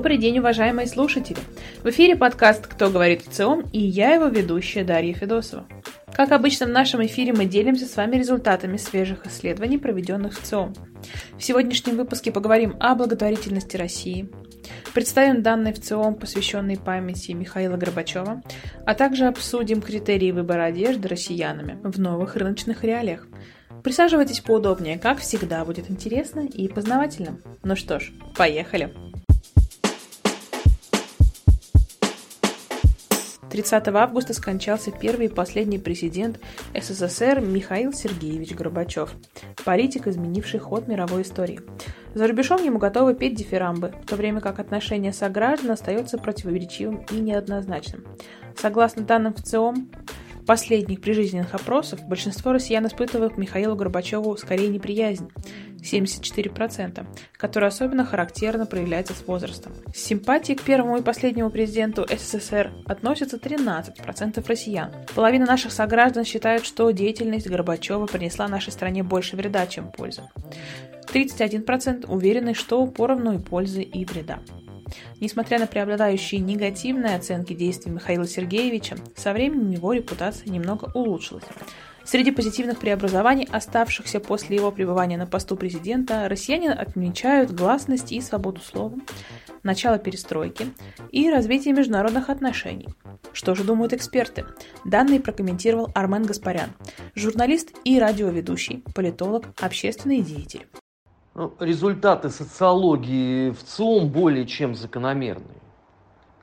Добрый день, уважаемые слушатели! В эфире подкаст «Кто говорит в ЦИОМ» и я его ведущая Дарья Федосова. Как обычно в нашем эфире мы делимся с вами результатами свежих исследований, проведенных в ЦИОМ. В сегодняшнем выпуске поговорим о благотворительности России, представим данные в ЦИОМ, посвященные памяти Михаила Горбачева, а также обсудим критерии выбора одежды россиянами в новых рыночных реалиях – Присаживайтесь поудобнее, как всегда, будет интересно и познавательно. Ну что ж, поехали! 30 августа скончался первый и последний президент СССР Михаил Сергеевич Горбачев, политик, изменивший ход мировой истории. За рубежом ему готовы петь дифирамбы, в то время как отношение сограждан остается противоречивым и неоднозначным. Согласно данным в ЦИОМ, последних прижизненных опросов большинство россиян испытывают к Михаилу Горбачеву скорее неприязнь – 74%, которая особенно характерно проявляется с возрастом. С симпатией к первому и последнему президенту СССР относятся 13% россиян. Половина наших сограждан считают, что деятельность Горбачева принесла нашей стране больше вреда, чем пользы. 31% уверены, что поровну и пользы, и вреда. Несмотря на преобладающие негативные оценки действий Михаила Сергеевича, со временем его репутация немного улучшилась. Среди позитивных преобразований, оставшихся после его пребывания на посту президента, россияне отмечают гласность и свободу слова, начало перестройки и развитие международных отношений. Что же думают эксперты? Данные прокомментировал Армен Гаспарян, журналист и радиоведущий, политолог, общественный деятель. Ну, результаты социологии в ЦИОМ более чем закономерные.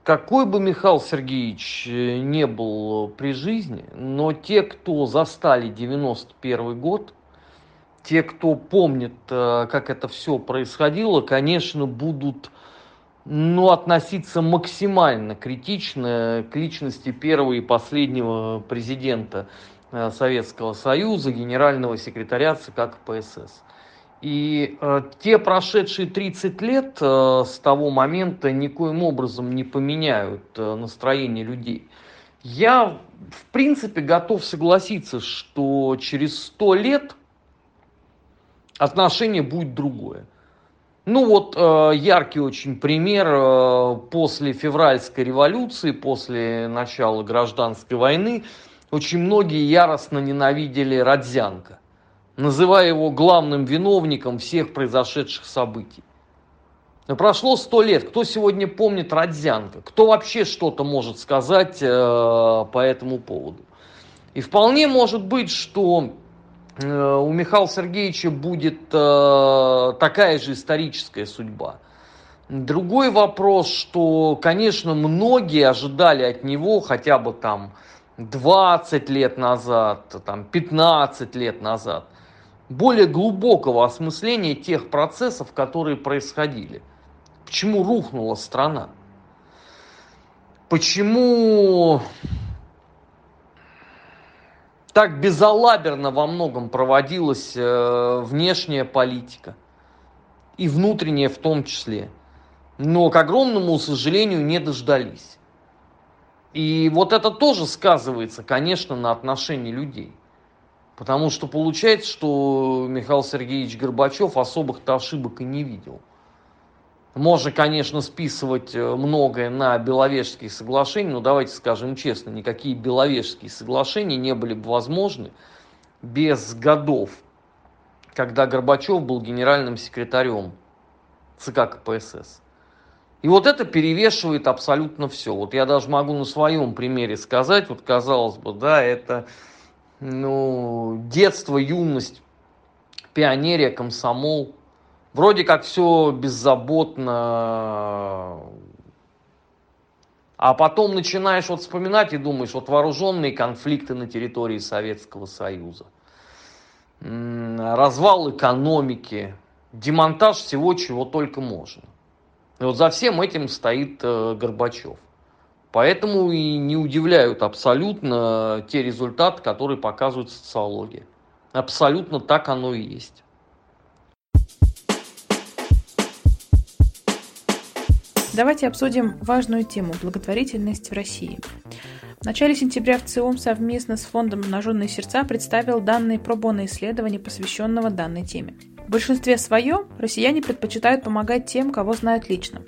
Какой бы Михаил Сергеевич э, не был при жизни, но те, кто застали 91 год, те, кто помнит, э, как это все происходило, конечно, будут ну, относиться максимально критично к личности первого и последнего президента э, Советского Союза, генерального секретаря ЦК КПСС. И э, те прошедшие 30 лет э, с того момента никоим образом не поменяют э, настроение людей. Я, в принципе, готов согласиться, что через 100 лет отношение будет другое. Ну вот э, яркий очень пример э, после февральской революции, после начала гражданской войны, очень многие яростно ненавидели Родзянко называя его главным виновником всех произошедших событий. Но прошло сто лет. Кто сегодня помнит Родзянко? Кто вообще что-то может сказать э, по этому поводу? И вполне может быть, что э, у Михаила Сергеевича будет э, такая же историческая судьба. Другой вопрос, что, конечно, многие ожидали от него хотя бы там 20 лет назад, там 15 лет назад – более глубокого осмысления тех процессов, которые происходили. Почему рухнула страна? Почему так безалаберно во многом проводилась э, внешняя политика и внутренняя в том числе. Но, к огромному сожалению, не дождались. И вот это тоже сказывается, конечно, на отношении людей. Потому что получается, что Михаил Сергеевич Горбачев особых-то ошибок и не видел. Можно, конечно, списывать э, многое на Беловежские соглашения, но давайте скажем честно, никакие Беловежские соглашения не были бы возможны без годов, когда Горбачев был генеральным секретарем ЦК КПСС. И вот это перевешивает абсолютно все. Вот я даже могу на своем примере сказать, вот казалось бы, да, это ну, детство, юность, пионерия, комсомол. Вроде как все беззаботно. А потом начинаешь вот вспоминать и думаешь, вот вооруженные конфликты на территории Советского Союза, развал экономики, демонтаж всего, чего только можно. И вот за всем этим стоит э, Горбачев. Поэтому и не удивляют абсолютно те результаты, которые показывает социология. Абсолютно так оно и есть. Давайте обсудим важную тему – благотворительность в России. В начале сентября в ЦИОМ совместно с фондом «Обнаженные сердца» представил данные пробонные исследования, посвященного данной теме. В большинстве своем россияне предпочитают помогать тем, кого знают лично.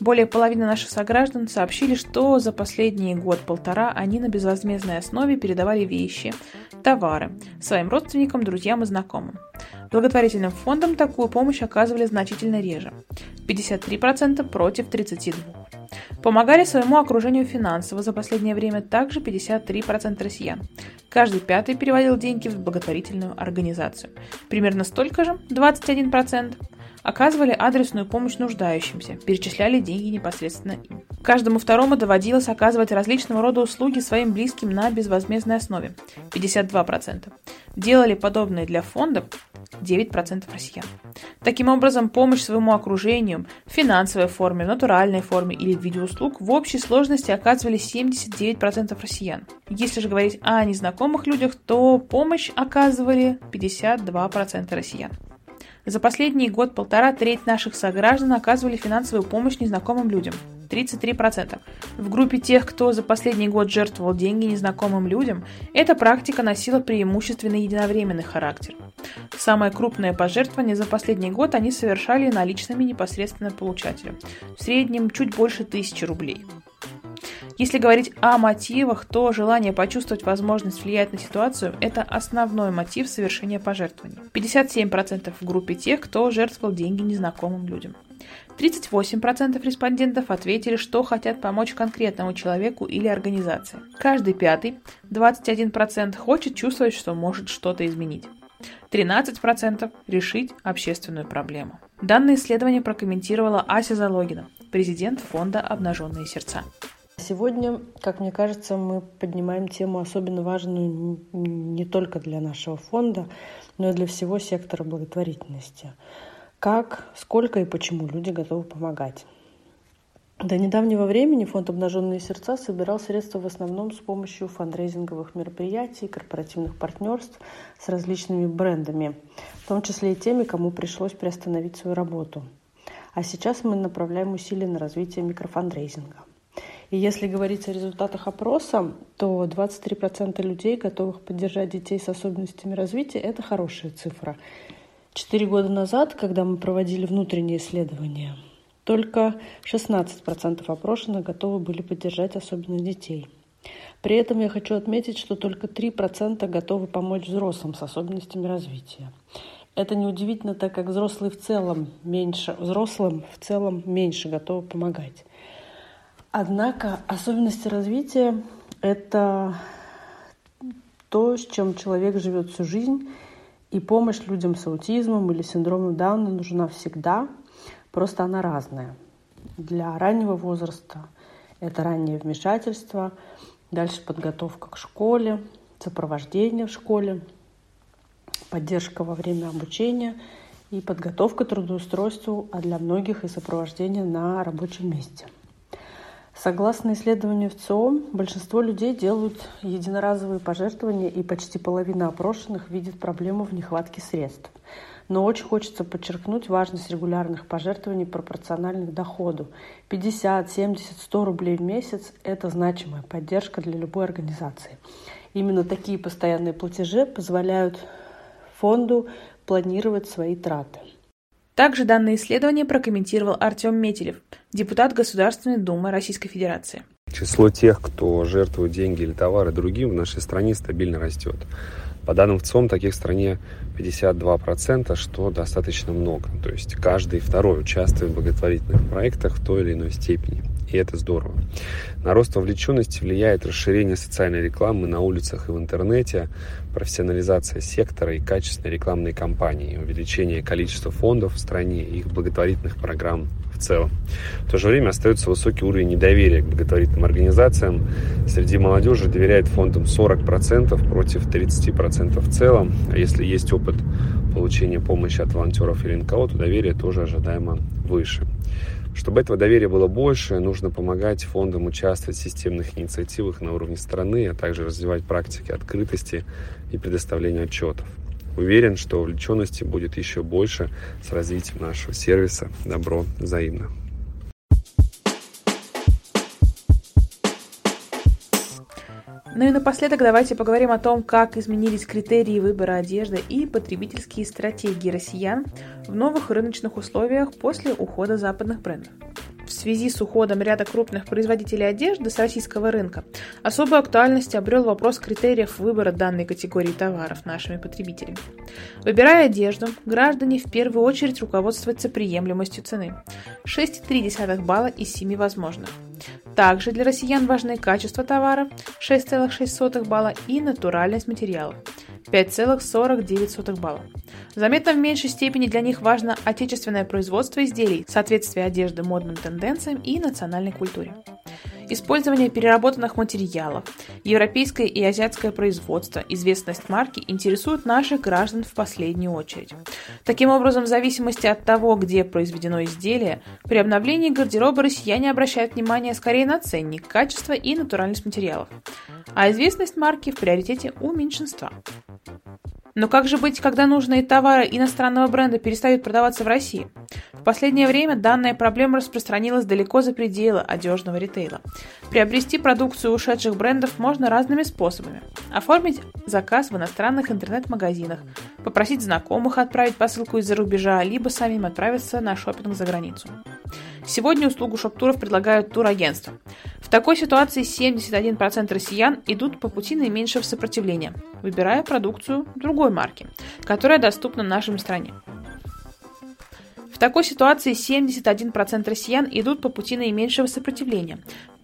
Более половины наших сограждан сообщили, что за последние год-полтора они на безвозмездной основе передавали вещи, товары своим родственникам, друзьям и знакомым. Благотворительным фондам такую помощь оказывали значительно реже – 53% против 32%. Помогали своему окружению финансово за последнее время также 53% россиян. Каждый пятый переводил деньги в благотворительную организацию. Примерно столько же, 21%, оказывали адресную помощь нуждающимся, перечисляли деньги непосредственно им. Каждому второму доводилось оказывать различного рода услуги своим близким на безвозмездной основе – 52%. Делали подобные для фондов 9% россиян. Таким образом, помощь своему окружению в финансовой форме, в натуральной форме или в виде услуг в общей сложности оказывали 79% россиян. Если же говорить о незнакомых людях, то помощь оказывали 52% россиян. За последний год-полтора треть наших сограждан оказывали финансовую помощь незнакомым людям – 33%. В группе тех, кто за последний год жертвовал деньги незнакомым людям, эта практика носила преимущественно единовременный характер. Самое крупное пожертвование за последний год они совершали наличными непосредственно получателю. В среднем чуть больше тысячи рублей. Если говорить о мотивах, то желание почувствовать возможность влиять на ситуацию – это основной мотив совершения пожертвований. 57% в группе тех, кто жертвовал деньги незнакомым людям. 38% респондентов ответили, что хотят помочь конкретному человеку или организации. Каждый пятый, 21%, хочет чувствовать, что может что-то изменить. 13% решить общественную проблему. Данное исследование прокомментировала Ася Залогина, президент фонда «Обнаженные сердца». Сегодня, как мне кажется, мы поднимаем тему особенно важную не только для нашего фонда, но и для всего сектора благотворительности – как, сколько и почему люди готовы помогать. До недавнего времени фонд «Обнаженные сердца» собирал средства в основном с помощью фандрейзинговых мероприятий, корпоративных партнерств с различными брендами, в том числе и теми, кому пришлось приостановить свою работу. А сейчас мы направляем усилия на развитие микрофандрейзинга. И если говорить о результатах опроса, то 23% людей, готовых поддержать детей с особенностями развития, это хорошая цифра. Четыре года назад, когда мы проводили внутренние исследования, только 16% опрошенных готовы были поддержать особенно детей. При этом я хочу отметить, что только 3% готовы помочь взрослым с особенностями развития. Это неудивительно, так как взрослые в целом меньше, взрослым в целом меньше готовы помогать. Однако особенности развития – это то, с чем человек живет всю жизнь – и помощь людям с аутизмом или синдромом Дауна нужна всегда, просто она разная. Для раннего возраста это раннее вмешательство, дальше подготовка к школе, сопровождение в школе, поддержка во время обучения и подготовка к трудоустройству, а для многих и сопровождение на рабочем месте – Согласно исследованию ВЦИОМ, большинство людей делают единоразовые пожертвования, и почти половина опрошенных видит проблему в нехватке средств. Но очень хочется подчеркнуть важность регулярных пожертвований пропорциональных доходу. 50, 70, 100 рублей в месяц – это значимая поддержка для любой организации. Именно такие постоянные платежи позволяют фонду планировать свои траты. Также данное исследование прокомментировал Артем Метелев, депутат Государственной Думы Российской Федерации. Число тех, кто жертвует деньги или товары другим в нашей стране стабильно растет. По данным ВЦОМ, таких в стране 52%, что достаточно много. То есть каждый второй участвует в благотворительных проектах в той или иной степени. И это здорово. На рост вовлеченности влияет расширение социальной рекламы на улицах и в интернете, профессионализация сектора и качественные рекламные кампании, увеличение количества фондов в стране и их благотворительных программ в целом. В то же время остается высокий уровень недоверия к благотворительным организациям. Среди молодежи доверяет фондам 40% против 30% в целом. А если есть опыт получения помощи от волонтеров или НКО, то доверие тоже ожидаемо выше. Чтобы этого доверия было больше, нужно помогать фондам участвовать в системных инициативах на уровне страны, а также развивать практики открытости и предоставления отчетов. Уверен, что увлеченности будет еще больше с развитием нашего сервиса. Добро взаимно. Ну и напоследок давайте поговорим о том, как изменились критерии выбора одежды и потребительские стратегии россиян в новых рыночных условиях после ухода западных брендов. В связи с уходом ряда крупных производителей одежды с российского рынка особую актуальность обрел вопрос критериев выбора данной категории товаров нашими потребителями. Выбирая одежду, граждане в первую очередь руководствуются приемлемостью цены – 6,3 балла из 7 возможных – также для россиян важны качество товара 6,6 балла и натуральность материала 5,49 балла. Заметно в меньшей степени для них важно отечественное производство изделий, соответствие одежды модным тенденциям и национальной культуре использование переработанных материалов, европейское и азиатское производство, известность марки интересуют наших граждан в последнюю очередь. Таким образом, в зависимости от того, где произведено изделие, при обновлении гардероба россияне обращают внимание скорее на ценник, качество и натуральность материалов, а известность марки в приоритете у меньшинства. Но как же быть, когда нужные товары иностранного бренда перестают продаваться в России? В последнее время данная проблема распространилась далеко за пределы одежного ритейла. Приобрести продукцию ушедших брендов можно разными способами. Оформить заказ в иностранных интернет-магазинах, попросить знакомых отправить посылку из-за рубежа, либо самим отправиться на шопинг за границу. Сегодня услугу шоп-туров предлагают турагентства. В такой ситуации 71% россиян идут по пути наименьшего сопротивления, выбирая продукцию другой марки, которая доступна нашей стране. В такой ситуации 71% россиян идут по пути наименьшего сопротивления,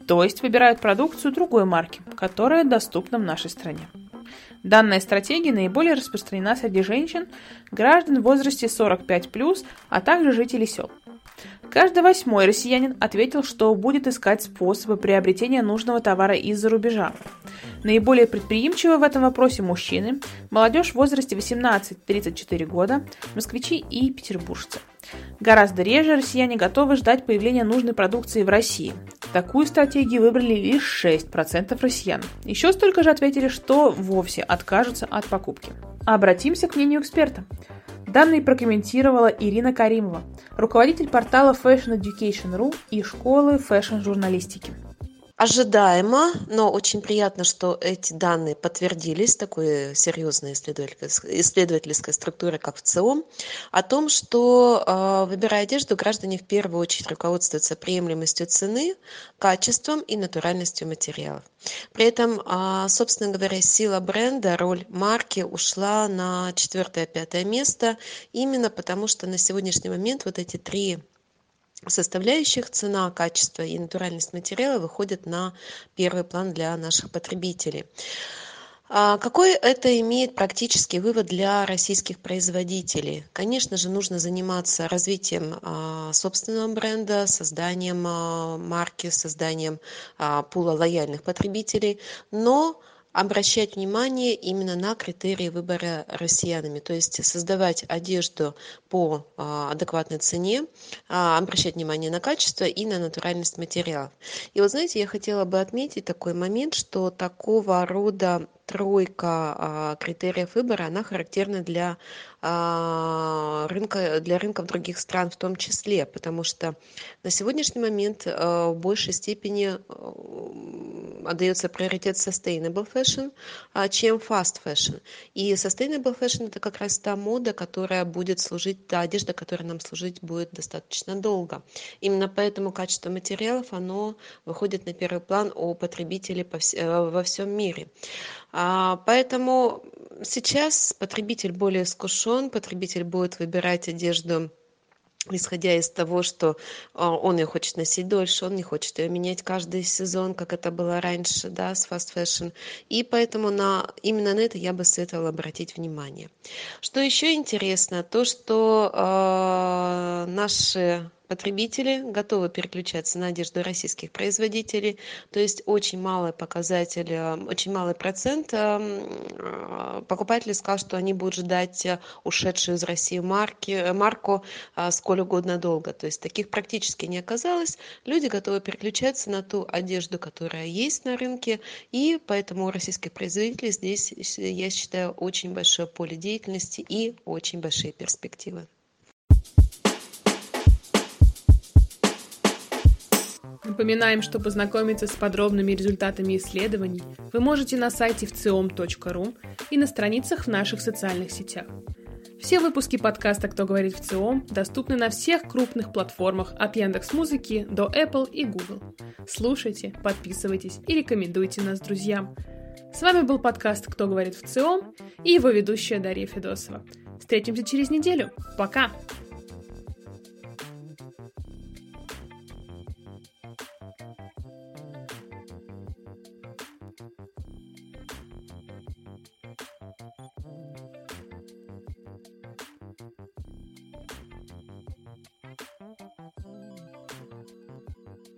то есть выбирают продукцию другой марки, которая доступна в нашей стране. Данная стратегия наиболее распространена среди женщин, граждан в возрасте 45+, а также жителей сел. Каждый восьмой россиянин ответил, что будет искать способы приобретения нужного товара из-за рубежа. Наиболее предприимчивы в этом вопросе мужчины, молодежь в возрасте 18-34 года, москвичи и петербуржцы. Гораздо реже россияне готовы ждать появления нужной продукции в России. Такую стратегию выбрали лишь 6% россиян. Еще столько же ответили, что вовсе откажутся от покупки. Обратимся к мнению эксперта. Данные прокомментировала Ирина Каримова, руководитель портала Fashion Education.ru и школы fashion-журналистики. Ожидаемо, но очень приятно, что эти данные подтвердились, такой серьезной исследовательской, исследовательской структурой, как ВЦИОМ, о том, что, а, выбирая одежду, граждане в первую очередь руководствуются приемлемостью цены, качеством и натуральностью материалов. При этом, а, собственно говоря, сила бренда, роль марки ушла на четвертое-пятое место, именно потому что на сегодняшний момент вот эти три составляющих цена качество и натуральность материала выходят на первый план для наших потребителей. А какой это имеет практический вывод для российских производителей? Конечно же нужно заниматься развитием а, собственного бренда созданием а, марки созданием пула лояльных потребителей. Но обращать внимание именно на критерии выбора россиянами то есть создавать одежду по а, адекватной цене а, обращать внимание на качество и на натуральность материалов и вот знаете я хотела бы отметить такой момент что такого рода тройка а, критериев выбора она характерна для рынка для рынков других стран в том числе потому что на сегодняшний момент в большей степени отдается приоритет sustainable fashion, а, чем fast fashion. И sustainable fashion это как раз та мода, которая будет служить, та одежда, которая нам служить будет достаточно долго. Именно поэтому качество материалов, оно выходит на первый план у потребителей э, во всем мире. А, поэтому сейчас потребитель более искушен, потребитель будет выбирать одежду исходя из того что а, он её хочет носить дольше он не хочет её менять каждый сезон как это было раньше да с fast fashion. И поэтому на именно на это я бы советовала обратить внимание. Что ещё интересно то что а, наши потребители готовы переключаться на одежду российских производителей. То есть очень малый показатель э, очень малый процент э, покупателей сказал что они будут ждать э, ушедшую из россии марки марку сколь угодно долго. То есть таких практически не оказалось. Люди готовы переключаться на ту одежду которая есть на рынке. И поэтому у российских производителей здесь я считаю очень большое поле деятельности и очень большие перспективы Напоминаем, что познакомиться с подробными результатами исследований вы можете на сайте вциом.ру и на страницах в наших социальных сетях. Все выпуски подкаста «Кто говорит в ЦИОМ» доступны на всех крупных платформах от Яндекс Музыки до Apple и Google. Слушайте, подписывайтесь и рекомендуйте нас друзьям. С вами был подкаст «Кто говорит в ЦИОМ» и его ведущая Дарья Федосова. Встретимся через неделю. Пока!